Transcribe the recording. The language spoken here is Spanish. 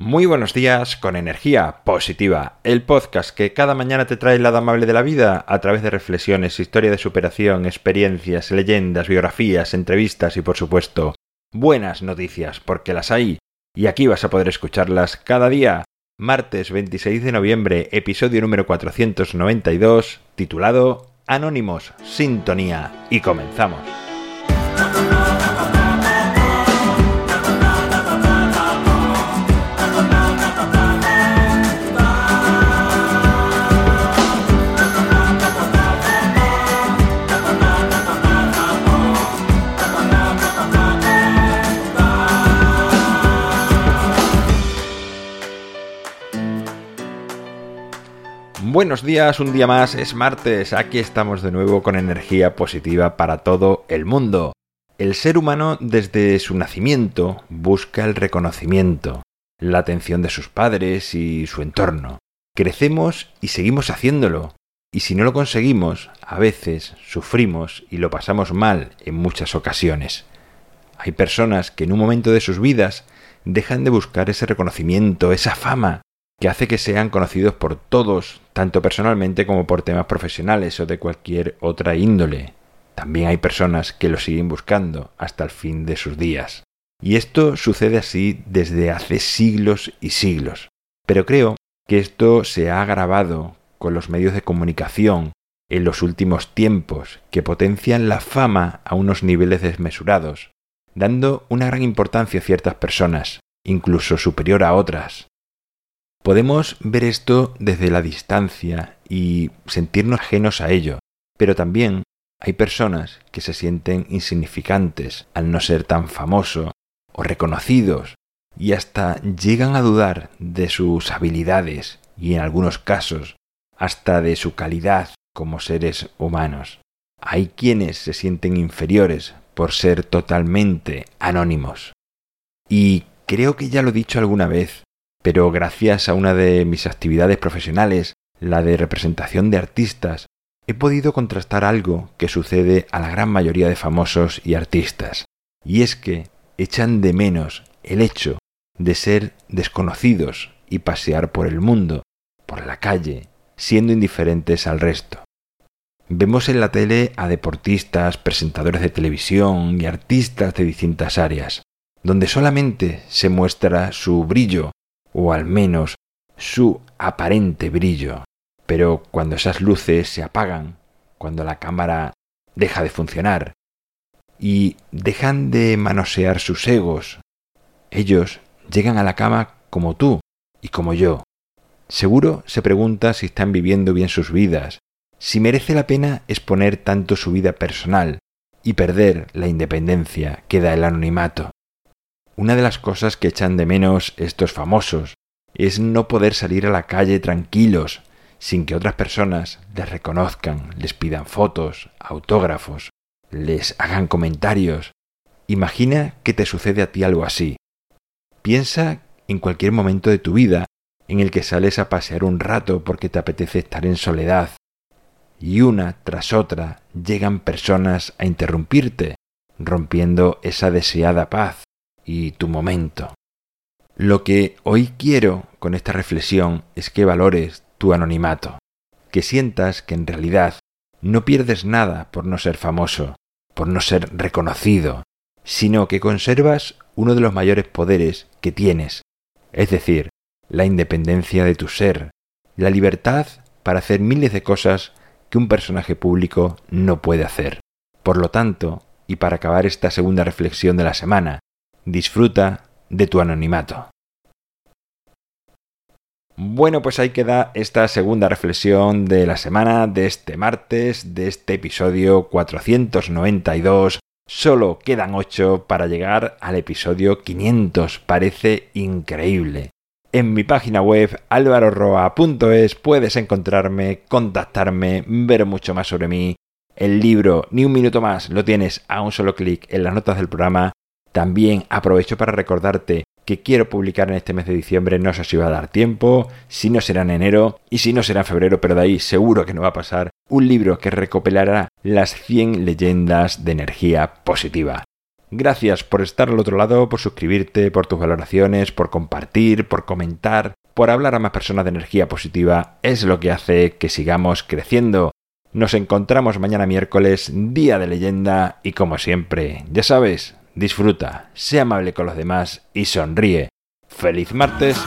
Muy buenos días con energía positiva, el podcast que cada mañana te trae el lado amable de la vida a través de reflexiones, historia de superación, experiencias, leyendas, biografías, entrevistas y por supuesto buenas noticias, porque las hay y aquí vas a poder escucharlas cada día. Martes 26 de noviembre, episodio número 492, titulado Anónimos, Sintonía y comenzamos. Buenos días, un día más, es martes, aquí estamos de nuevo con energía positiva para todo el mundo. El ser humano desde su nacimiento busca el reconocimiento, la atención de sus padres y su entorno. Crecemos y seguimos haciéndolo. Y si no lo conseguimos, a veces sufrimos y lo pasamos mal en muchas ocasiones. Hay personas que en un momento de sus vidas dejan de buscar ese reconocimiento, esa fama, que hace que sean conocidos por todos, tanto personalmente como por temas profesionales o de cualquier otra índole. También hay personas que lo siguen buscando hasta el fin de sus días. Y esto sucede así desde hace siglos y siglos. Pero creo que esto se ha agravado con los medios de comunicación en los últimos tiempos, que potencian la fama a unos niveles desmesurados, dando una gran importancia a ciertas personas, incluso superior a otras, Podemos ver esto desde la distancia y sentirnos ajenos a ello, pero también hay personas que se sienten insignificantes al no ser tan famosos o reconocidos y hasta llegan a dudar de sus habilidades y en algunos casos hasta de su calidad como seres humanos. Hay quienes se sienten inferiores por ser totalmente anónimos. Y creo que ya lo he dicho alguna vez, pero gracias a una de mis actividades profesionales, la de representación de artistas, he podido contrastar algo que sucede a la gran mayoría de famosos y artistas, y es que echan de menos el hecho de ser desconocidos y pasear por el mundo, por la calle, siendo indiferentes al resto. Vemos en la tele a deportistas, presentadores de televisión y artistas de distintas áreas, donde solamente se muestra su brillo o al menos su aparente brillo. Pero cuando esas luces se apagan, cuando la cámara deja de funcionar y dejan de manosear sus egos, ellos llegan a la cama como tú y como yo. Seguro se pregunta si están viviendo bien sus vidas, si merece la pena exponer tanto su vida personal y perder la independencia que da el anonimato. Una de las cosas que echan de menos estos famosos es no poder salir a la calle tranquilos sin que otras personas les reconozcan, les pidan fotos, autógrafos, les hagan comentarios. Imagina que te sucede a ti algo así. Piensa en cualquier momento de tu vida en el que sales a pasear un rato porque te apetece estar en soledad y una tras otra llegan personas a interrumpirte, rompiendo esa deseada paz y tu momento. Lo que hoy quiero con esta reflexión es que valores tu anonimato, que sientas que en realidad no pierdes nada por no ser famoso, por no ser reconocido, sino que conservas uno de los mayores poderes que tienes, es decir, la independencia de tu ser, la libertad para hacer miles de cosas que un personaje público no puede hacer. Por lo tanto, y para acabar esta segunda reflexión de la semana, disfruta de tu anonimato. Bueno, pues ahí queda esta segunda reflexión de la semana, de este martes, de este episodio 492. Solo quedan 8 para llegar al episodio 500. Parece increíble. En mi página web alvaroroa.es puedes encontrarme, contactarme, ver mucho más sobre mí. El libro Ni un minuto más lo tienes a un solo clic en las notas del programa también aprovecho para recordarte que quiero publicar en este mes de diciembre, no sé si va a dar tiempo, si no será en enero y si no será en febrero, pero de ahí seguro que no va a pasar, un libro que recopilará las 100 leyendas de energía positiva. Gracias por estar al otro lado, por suscribirte, por tus valoraciones, por compartir, por comentar, por hablar a más personas de energía positiva. Es lo que hace que sigamos creciendo. Nos encontramos mañana miércoles, día de leyenda, y como siempre, ya sabes, disfruta, sea amable con los demás y sonríe. ¡Feliz martes!